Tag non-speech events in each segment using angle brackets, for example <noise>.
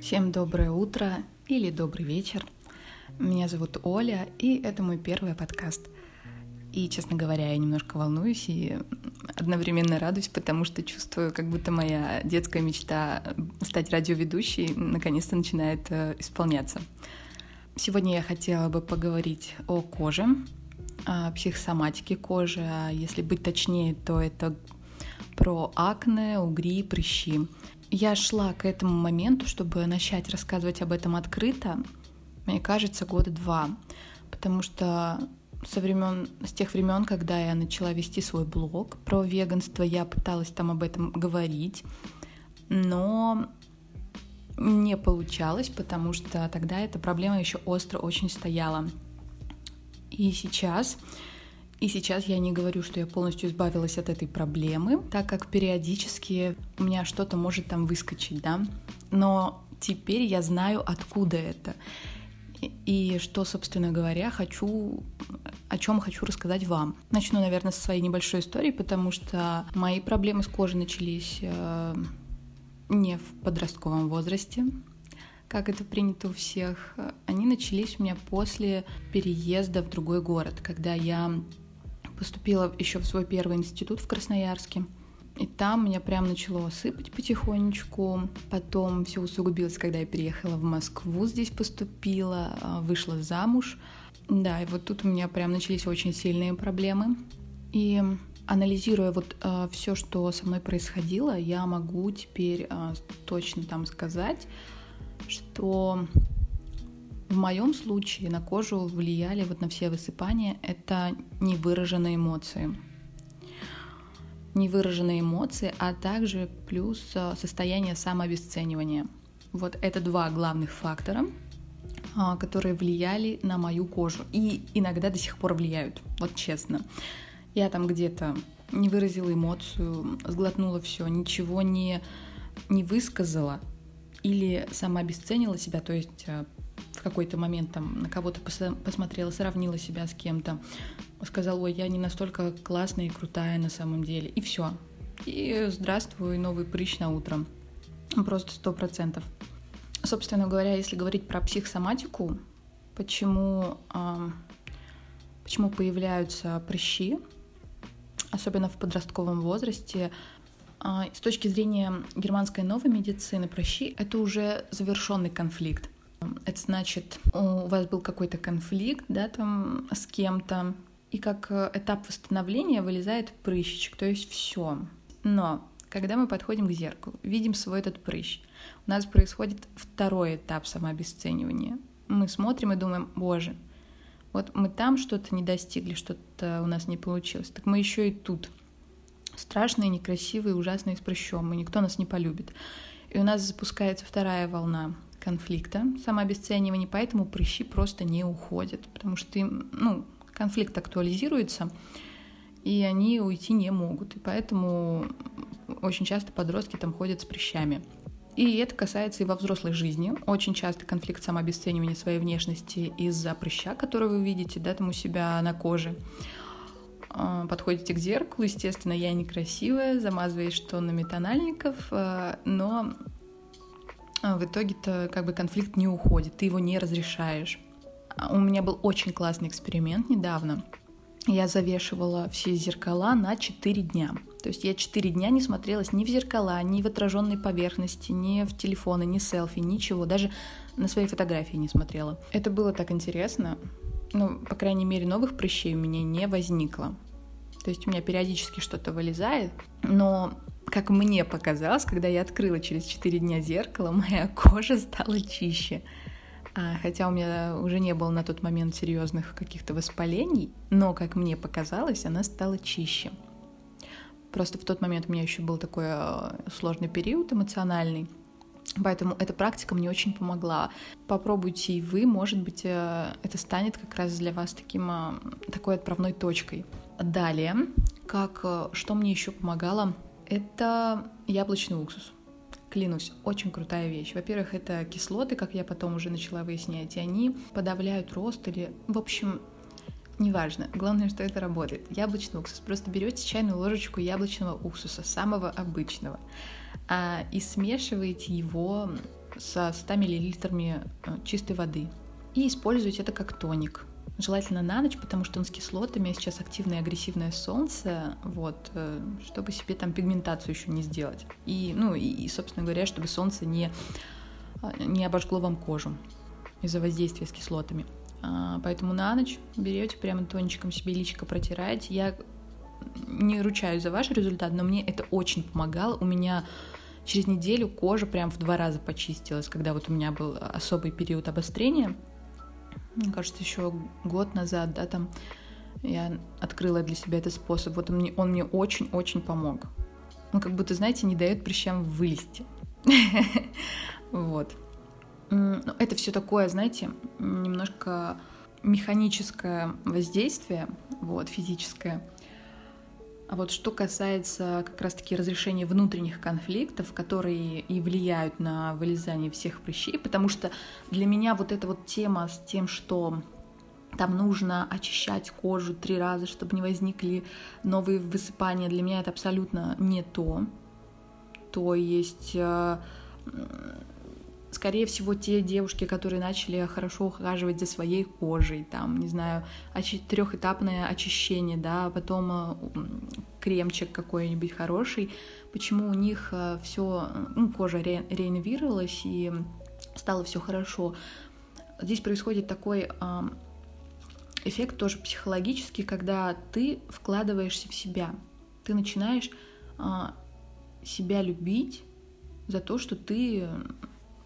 Всем доброе утро или добрый вечер. Меня зовут Оля, и это мой первый подкаст. И, честно говоря, я немножко волнуюсь и одновременно радуюсь, потому что чувствую, как будто моя детская мечта стать радиоведущей наконец-то начинает э, исполняться. Сегодня я хотела бы поговорить о коже, о психосоматике кожи, а если быть точнее, то это про акне, угри, прыщи. Я шла к этому моменту, чтобы начать рассказывать об этом открыто, мне кажется, года два, потому что со времен, с тех времен, когда я начала вести свой блог про веганство, я пыталась там об этом говорить, но не получалось, потому что тогда эта проблема еще остро очень стояла. И сейчас и сейчас я не говорю, что я полностью избавилась от этой проблемы, так как периодически у меня что-то может там выскочить, да. Но теперь я знаю, откуда это. И что, собственно говоря, хочу, о чем хочу рассказать вам. Начну, наверное, со своей небольшой истории, потому что мои проблемы с кожей начались э, не в подростковом возрасте, как это принято у всех. Они начались у меня после переезда в другой город, когда я поступила еще в свой первый институт в Красноярске. И там меня прям начало сыпать потихонечку. Потом все усугубилось, когда я переехала в Москву, здесь поступила, а, вышла замуж. Да, и вот тут у меня прям начались очень сильные проблемы. И анализируя вот э, а, все, что со мной происходило, я могу теперь э, точно там сказать, что в моем случае на кожу влияли вот на все высыпания это невыраженные эмоции. Невыраженные эмоции, а также плюс э, состояние самообесценивания. Вот это два главных фактора, а, которые влияли на мою кожу и иногда до сих пор влияют, вот честно. Я там где-то не выразила эмоцию, сглотнула все, ничего не, не высказала или сама обесценила себя, то есть э, в какой-то момент там на кого-то посмотрела, сравнила себя с кем-то, сказала, ой, я не настолько классная и крутая на самом деле, и все. И здравствуй, новый прыщ на утро. Просто сто процентов. Собственно говоря, если говорить про психосоматику, почему, э, почему появляются прыщи, особенно в подростковом возрасте, с точки зрения германской новой медицины, прыщи — это уже завершенный конфликт. Это значит, у вас был какой-то конфликт, да, там с кем-то, и как э, этап восстановления вылезает прыщичек, то есть все. Но когда мы подходим к зеркалу, видим свой этот прыщ, у нас происходит второй этап самообесценивания. Мы смотрим и думаем, боже, вот мы там что-то не достигли, что-то у нас не получилось, так мы еще и тут страшные, некрасивые, ужасные с прыщом, и никто нас не полюбит. И у нас запускается вторая волна конфликта, самообесценивания, поэтому прыщи просто не уходят, потому что им, ну, конфликт актуализируется, и они уйти не могут. И поэтому очень часто подростки там ходят с прыщами. И это касается и во взрослой жизни. Очень часто конфликт самообесценивания своей внешности из-за прыща, который вы видите, да, там у себя на коже. А, подходите к зеркалу, естественно, я некрасивая, замазываешь тоннами тональников, а, но а в итоге-то как бы конфликт не уходит, ты его не разрешаешь. У меня был очень классный эксперимент недавно. Я завешивала все зеркала на 4 дня. То есть я 4 дня не смотрелась ни в зеркала, ни в отраженной поверхности, ни в телефоны, ни селфи, ничего. Даже на свои фотографии не смотрела. Это было так интересно. Ну, по крайней мере, новых прыщей у меня не возникло. То есть у меня периодически что-то вылезает, но как мне показалось, когда я открыла через 4 дня зеркало, <laughs> моя кожа стала чище. А, хотя у меня уже не было на тот момент серьезных каких-то воспалений, но, как мне показалось, она стала чище. Просто в тот момент у меня еще был такой э, сложный период эмоциональный, Поэтому эта практика мне очень помогла. Попробуйте и вы, может быть, э, это станет как раз для вас таким, э, такой отправной точкой. Далее, как, что мне еще помогало это яблочный уксус. Клянусь, очень крутая вещь. Во-первых, это кислоты, как я потом уже начала выяснять, и они подавляют рост или, в общем, Неважно, главное, что это работает. Яблочный уксус. Просто берете чайную ложечку яблочного уксуса, самого обычного, и смешиваете его со 100 мл э, чистой воды. И используете это как тоник. Желательно на ночь, потому что он с кислотами, а сейчас активное агрессивное солнце, вот, э, чтобы себе там пигментацию еще не сделать. И, ну, и, собственно говоря, чтобы солнце не, э, не обожгло вам кожу из-за воздействия с кислотами. А, поэтому на ночь берете прямо тончиком себе личико протираете. Я не ручаюсь за ваш результат, но мне это очень помогало. У меня через неделю кожа прям в два раза почистилась, когда вот у меня был особый период обострения. Мне кажется, еще год назад, да, там я открыла для себя этот способ. Вот он мне, он мне очень-очень помог. Ну, как будто, знаете, не дает прыщам вылезти. <laughs> Вот. Ну, это все такое, знаете, немножко механическое воздействие, вот, физическое. А вот что касается как раз-таки разрешения внутренних конфликтов, которые и влияют на вылезание всех прыщей, потому что для меня вот эта вот тема с тем, что там нужно очищать кожу три раза, чтобы не возникли новые высыпания, для меня это абсолютно не то. То есть э, скорее всего, те девушки, которые начали хорошо ухаживать за своей кожей, там, не знаю, очи- трехэтапное очищение, да, а потом э, кремчик какой-нибудь хороший, почему у них э, все, ну, кожа ре- реинновировалась и стало все хорошо. Здесь происходит такой эффект тоже психологический, когда ты вкладываешься в себя, ты начинаешь себя любить за то, что ты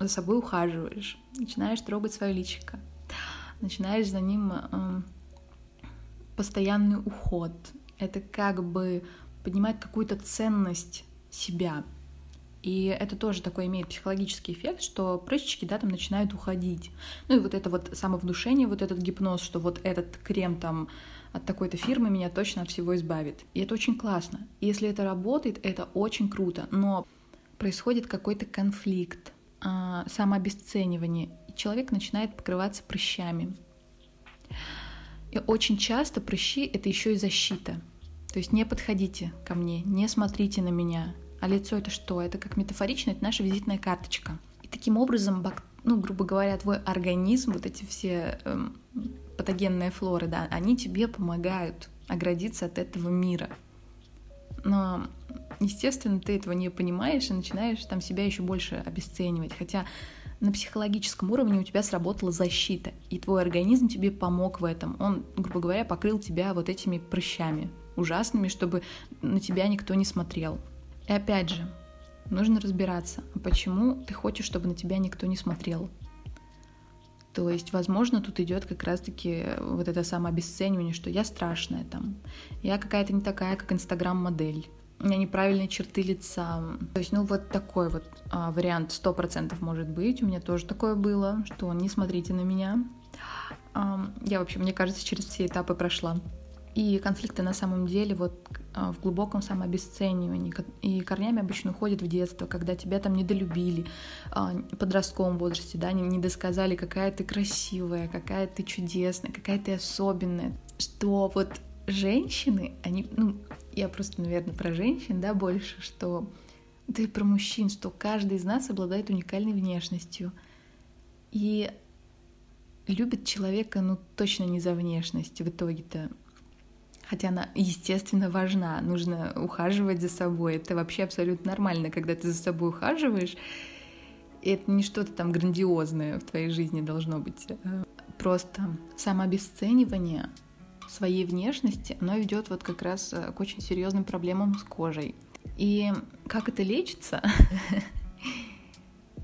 за собой ухаживаешь, начинаешь трогать свое личико, начинаешь за ним э, постоянный уход. Это как бы поднимает какую-то ценность себя. И это тоже такой имеет психологический эффект, что прыщички, да, там начинают уходить. Ну и вот это вот самовнушение, вот этот гипноз, что вот этот крем там от такой-то фирмы меня точно от всего избавит. И это очень классно. И если это работает, это очень круто. Но происходит какой-то конфликт а, самообесценивание, и человек начинает покрываться прыщами. И очень часто прыщи — это еще и защита. То есть не подходите ко мне, не смотрите на меня. А лицо — это что? Это как метафорично, это наша визитная карточка. И таким образом, ну, грубо говоря, твой организм, вот эти все эм, патогенные флоры, да, они тебе помогают оградиться от этого мира. Но естественно, ты этого не понимаешь и начинаешь там себя еще больше обесценивать. Хотя на психологическом уровне у тебя сработала защита, и твой организм тебе помог в этом. Он, грубо говоря, покрыл тебя вот этими прыщами ужасными, чтобы на тебя никто не смотрел. И опять же, нужно разбираться, а почему ты хочешь, чтобы на тебя никто не смотрел. То есть, возможно, тут идет как раз-таки вот это самообесценивание, что я страшная там, я какая-то не такая, как инстаграм-модель, неправильные черты лица. То есть, ну, вот такой вот а, вариант сто процентов может быть. У меня тоже такое было, что не смотрите на меня. А, я вообще, мне кажется, через все этапы прошла. И конфликты на самом деле вот а, в глубоком самообесценивании и корнями обычно уходят в детство, когда тебя там недолюбили, а, в подростковом возрасте, да, не досказали, какая ты красивая, какая ты чудесная, какая ты особенная, что вот женщины, они, ну, я просто, наверное, про женщин, да, больше, что да про мужчин, что каждый из нас обладает уникальной внешностью. И любит человека, ну, точно не за внешность в итоге-то. Хотя она, естественно, важна. Нужно ухаживать за собой. Это вообще абсолютно нормально, когда ты за собой ухаживаешь. И это не что-то там грандиозное в твоей жизни должно быть. Просто самообесценивание своей внешности, оно ведет вот как раз э, к очень серьезным проблемам с кожей. И как это лечится? <laughs>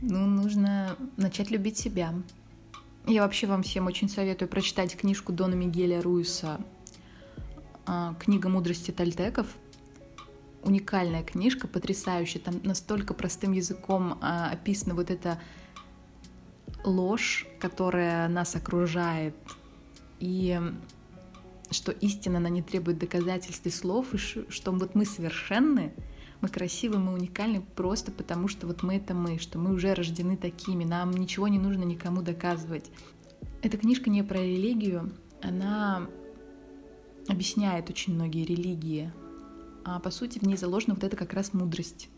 Ну, нужно начать любить себя. Я вообще вам всем очень советую прочитать книжку Дона Мигеля Руиса а, «Книга мудрости тальтеков». Уникальная книжка, потрясающая. Там настолько простым языком а, описана вот эта ложь, которая нас окружает. И что истина, она не требует доказательств и слов, и что вот мы совершенны, мы красивы, мы уникальны просто потому, что вот мы это мы, что мы уже рождены такими, нам ничего не нужно никому доказывать. Эта книжка не про религию, она объясняет очень многие религии. А по сути в ней заложена вот эта как раз мудрость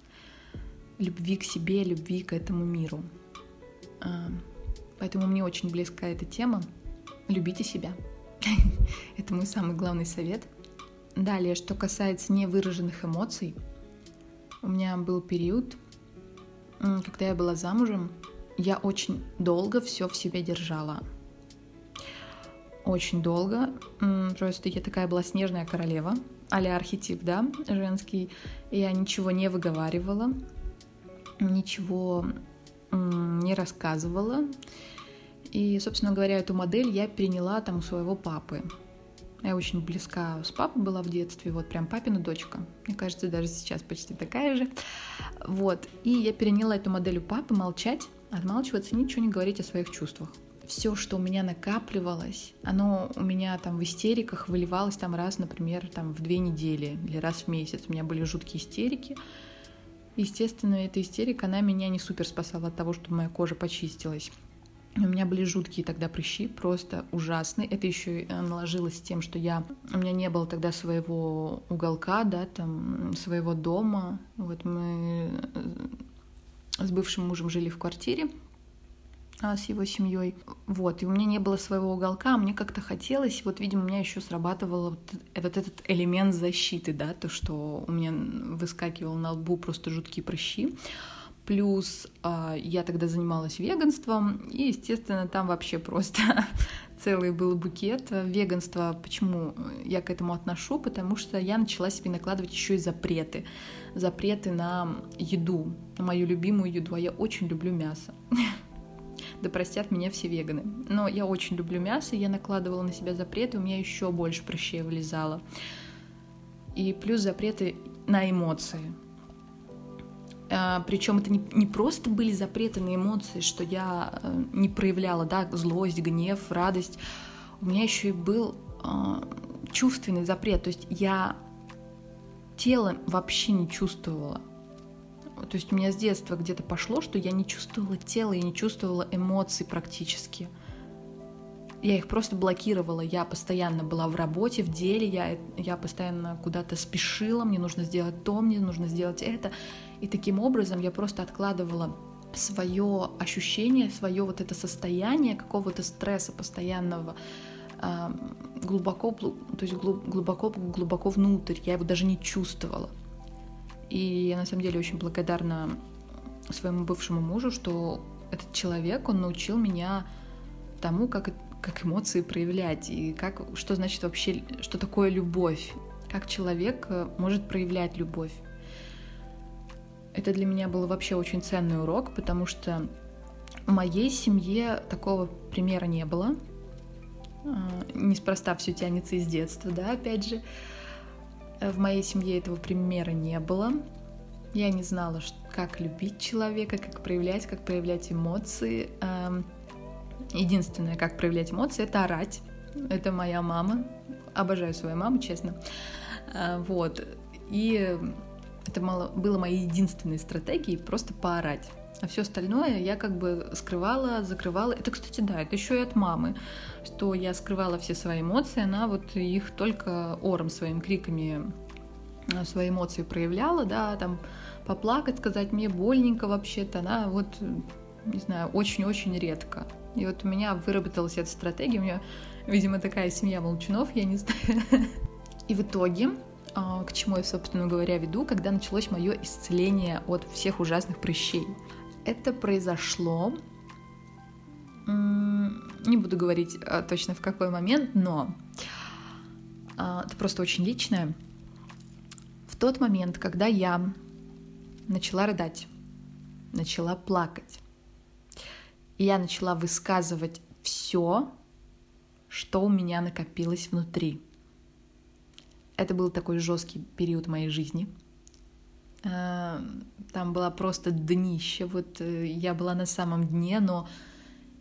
любви к себе, любви к этому миру. А, поэтому мне очень близка эта тема. Любите себя. <laughs> Это мой самый главный совет. Далее, что касается невыраженных эмоций, у меня был период, когда я была замужем, я очень долго все в себе держала. Очень долго. Просто я такая была снежная королева, а архетип, да, женский. Я ничего не выговаривала, ничего не рассказывала. И, собственно говоря, эту модель я переняла там у своего папы. Я очень близка с папой была в детстве, вот прям папина дочка. Мне кажется, даже сейчас почти такая же. Вот. И я переняла эту модель у папы молчать, отмалчиваться, ничего не говорить о своих чувствах. Все, что у меня накапливалось, оно у меня там в истериках выливалось там раз, например, там в две недели или раз в месяц. У меня были жуткие истерики. Естественно, эта истерика, она меня не супер спасала от того, что моя кожа почистилась. У меня были жуткие тогда прыщи, просто ужасные. Это еще наложилось тем, что я... У меня не было тогда своего уголка, да, там, своего дома. Вот мы с бывшим мужем жили в квартире а, с его семьей. Вот, и у меня не было своего уголка, а мне как-то хотелось, вот, видимо, у меня еще срабатывал вот этот, этот элемент защиты, да, то, что у меня выскакивал на лбу просто жуткие прыщи. Плюс э, я тогда занималась веганством, и, естественно, там вообще просто <laughs> целый был букет. Веганство, почему я к этому отношу? Потому что я начала себе накладывать еще и запреты. Запреты на еду, на мою любимую еду. А я очень люблю мясо. <laughs> Да простят меня все веганы. Но я очень люблю мясо, я накладывала на себя запреты, у меня еще больше прыщей вылезало. И плюс запреты на эмоции а, Причем это не, не просто были запреты на эмоции, что я э, не проявляла, да, злость, гнев, радость. У меня еще и был э, чувственный запрет. То есть я тело вообще не чувствовала. То есть у меня с детства где-то пошло, что я не чувствовала тело, я не чувствовала эмоций практически я их просто блокировала. Я постоянно была в работе, в деле, я, я постоянно куда-то спешила, мне нужно сделать то, мне нужно сделать это. И таким образом я просто откладывала свое ощущение, свое вот это состояние какого-то стресса постоянного глубоко, то есть глубоко, глубоко внутрь. Я его даже не чувствовала. И я на самом деле очень благодарна своему бывшему мужу, что этот человек, он научил меня тому, как как эмоции проявлять и как, что значит вообще, что такое любовь, как человек э, может проявлять любовь. Это для меня был вообще очень ценный урок, потому что в моей семье такого примера не было. А, неспроста все тянется из детства, да, опять же. В моей семье этого примера не было. Я не знала, как любить человека, как проявлять, как проявлять эмоции. Единственное, как проявлять эмоции, это орать. Это моя мама. Обожаю свою маму, честно. А, вот. И это было моей единственной стратегией просто поорать. А все остальное я как бы скрывала, закрывала. Это, кстати, да, это еще и от мамы, что я скрывала все свои эмоции, она вот их только ором своими криками а, свои эмоции проявляла, да, там поплакать, сказать мне больненько вообще-то, она вот, не знаю, очень-очень редко. И вот у меня выработалась эта стратегия, у меня, видимо, такая семья молчунов, я не знаю. <laughs> И в итоге, а, к чему я, собственно говоря, веду, когда началось мое исцеление от всех ужасных прыщей. Это произошло, не буду говорить а, точно в какой момент, но а, это просто очень личное. В тот момент, когда я начала рыдать, начала плакать, и я начала высказывать все, что у меня накопилось внутри. Это был такой жесткий период моей жизни. Э, там была просто днище. Вот э, я была на самом дне, но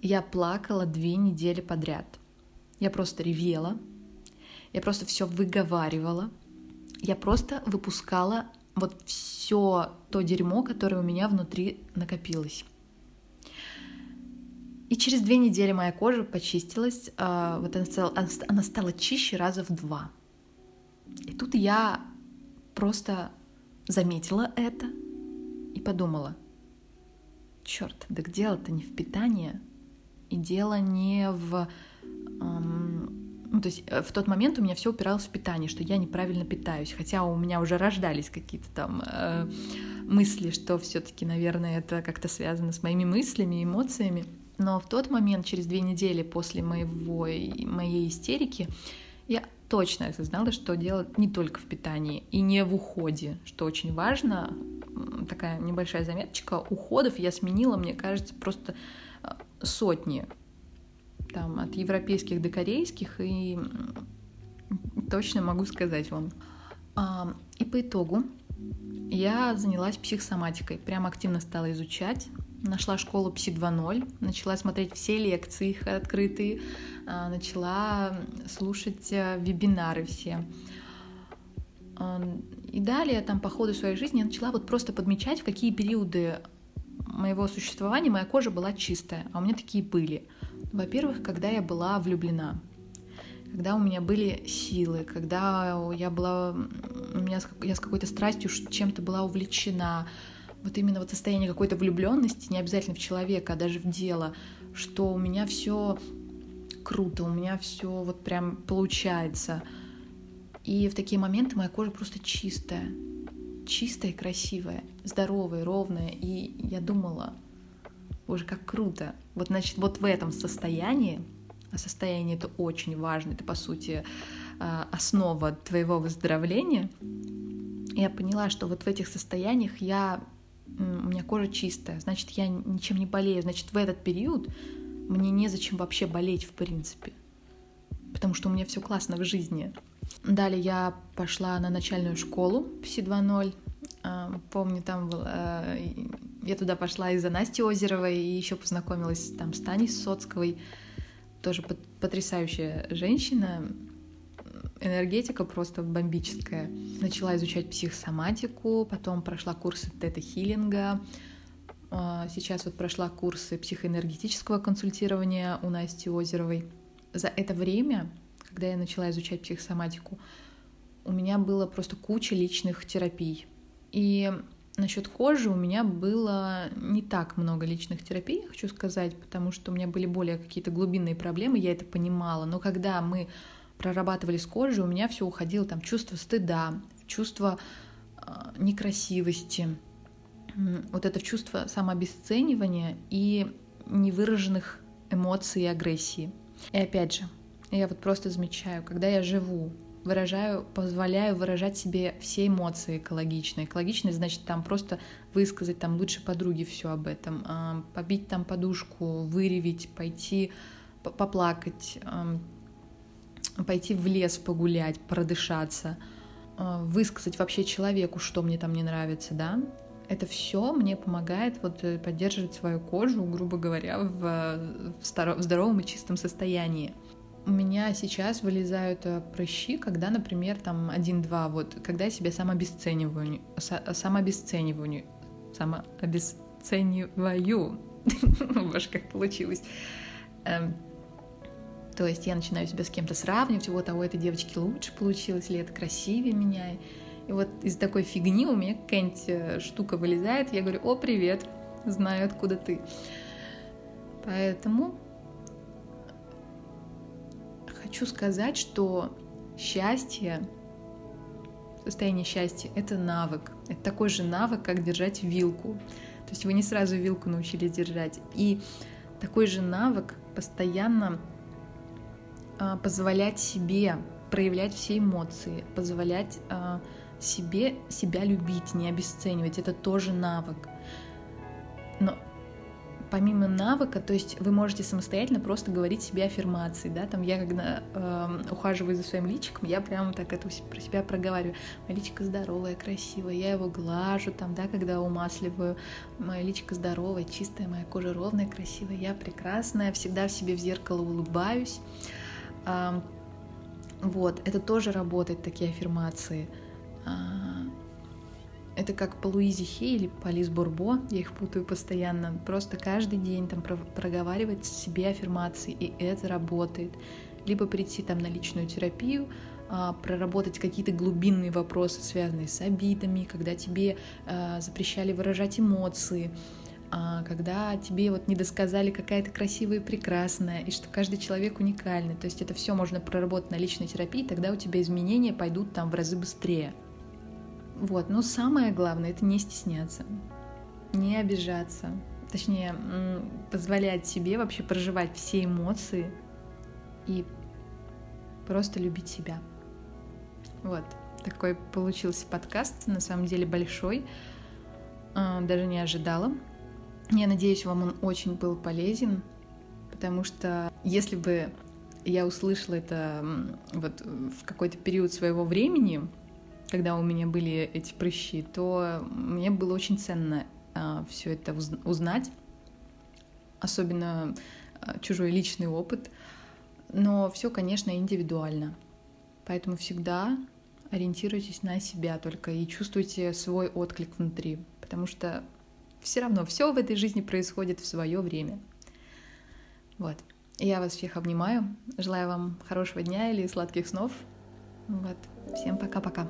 я плакала две недели подряд. Я просто ревела. Я просто все выговаривала. Я просто выпускала вот все то дерьмо, которое у меня внутри накопилось. И через две недели моя кожа почистилась, а, вот она стала, она стала чище раза в два. И тут я просто заметила это и подумала, черт, да дело-то не в питании, и дело не в... Ну, то есть э, в тот момент у меня все упиралось в питание, что я неправильно питаюсь, хотя у меня уже рождались какие-то там э, мысли, что все-таки, наверное, это как-то связано с моими мыслями, эмоциями. Но в тот момент, через две недели после моего, моей истерики, я точно осознала, что дело не только в питании и не в уходе, что очень важно. Такая небольшая заметочка. Уходов я сменила, мне кажется, просто э, сотни. Там от европейских до корейских, и точно могу сказать вам. И по итогу я занялась психосоматикой, прям активно стала изучать, нашла школу Пси 2.0, начала смотреть все лекции их открытые, а, начала слушать э, вебинары все. И далее, там, по ходу своей жизни, я начала вот просто подмечать, в какие периоды моего существования моя кожа была чистая, а у меня такие были. Во-первых, когда я была влюблена, когда у меня были силы, когда я была, у меня, я с какой-то страстью чем-то была увлечена, вот именно вот состояние какой-то влюбленности, не обязательно в человека, а даже в дело, что у меня все круто, у меня все вот прям получается. И в такие моменты моя кожа просто чистая, чистая красивая, здоровая, ровная. И я думала, боже, как круто. Вот, значит, вот в этом состоянии, а состояние это очень важно, это, по сути, а, основа твоего выздоровления, я поняла, что вот в этих состояниях я у меня кожа чистая, значит, я ничем не болею, значит, в этот период мне незачем вообще болеть в принципе, потому что у меня все классно в жизни. Далее я пошла на начальную школу Пси 2.0. А, помню, там была... Я туда пошла из-за Насти Озеровой и еще познакомилась там с Таней Соцковой. Тоже потрясающая женщина энергетика просто бомбическая. Начала изучать психосоматику, потом прошла курсы тета-хиллинга, а, сейчас вот прошла курсы психоэнергетического консультирования у Насти Озеровой. За это время, когда я начала изучать психосоматику, у меня было просто куча личных терапий. И насчет кожи у меня было не так много личных терапий, хочу сказать, потому что у меня были более какие-то глубинные проблемы, я это понимала. Но когда мы прорабатывали с кожей, у меня все уходило там чувство стыда, чувство э, некрасивости, вот это чувство самообесценивания и невыраженных эмоций и агрессии. И опять же, я вот просто замечаю, когда я живу, выражаю, позволяю выражать себе все эмоции экологично. Экологичность значит там просто высказать там лучше подруге все об этом, а, побить там подушку, выревить, пойти поплакать, пойти в лес погулять, продышаться, э, высказать вообще человеку, что мне там не нравится, да, это все мне помогает вот э, поддерживать свою кожу, грубо говоря, в, в, старо, в здоровом и чистом состоянии. У меня сейчас вылезают э, прыщи, когда, например, там один-два, вот, когда я себя самообесцениваю, самообесцениваю, самообесцениваю, <laughs> боже, как получилось, эм, то есть я начинаю себя с кем-то сравнивать, вот, а у этой девочки лучше получилось, или это красивее меня. И вот из такой фигни у меня какая-нибудь э, штука вылезает, я говорю, о, привет, знаю, откуда ты. Поэтому хочу сказать, что счастье, состояние счастья — это навык. Это такой же навык, как держать вилку. То есть вы не сразу вилку научились держать. И такой же навык постоянно позволять себе проявлять все эмоции, позволять э, себе себя любить, не обесценивать. Это тоже навык. Но помимо навыка, то есть вы можете самостоятельно просто говорить себе аффирмации, да, там я когда э, ухаживаю за своим личиком, я прямо так это про себя проговариваю, моя личико здоровая, красивая, я его глажу, там, да, когда умасливаю, моя личико здоровая, чистая, моя кожа ровная, красивая, я прекрасная, всегда в себе в зеркало улыбаюсь, вот, это тоже работает, такие аффирмации. А, это как по Луизе Хей или по Лиз Бурбо, я их путаю постоянно. Просто каждый день там проговаривать себе аффирмации, и это работает. Либо прийти там на личную терапию, а, проработать какие-то глубинные вопросы, связанные с обидами, когда тебе а, запрещали выражать эмоции, когда тебе вот не досказали какая то красивая и прекрасная, и что каждый человек уникальный. То есть это все можно проработать на личной терапии, тогда у тебя изменения пойдут там в разы быстрее. Вот, но самое главное это не стесняться, не обижаться, точнее, позволять себе вообще проживать все эмоции и просто любить себя. Вот, такой получился подкаст, на самом деле большой, а, даже не ожидала. Я надеюсь, вам он очень был полезен, потому что если бы я услышала это вот в какой-то период своего времени, когда у меня были эти прыщи, то мне было очень ценно а, все это узнать, особенно а, чужой личный опыт. Но все, конечно, индивидуально. Поэтому всегда ориентируйтесь на себя только и чувствуйте свой отклик внутри, потому что все равно все в этой жизни происходит в свое время. Вот. Я вас всех обнимаю. Желаю вам хорошего дня или сладких снов. Вот. Всем пока-пока.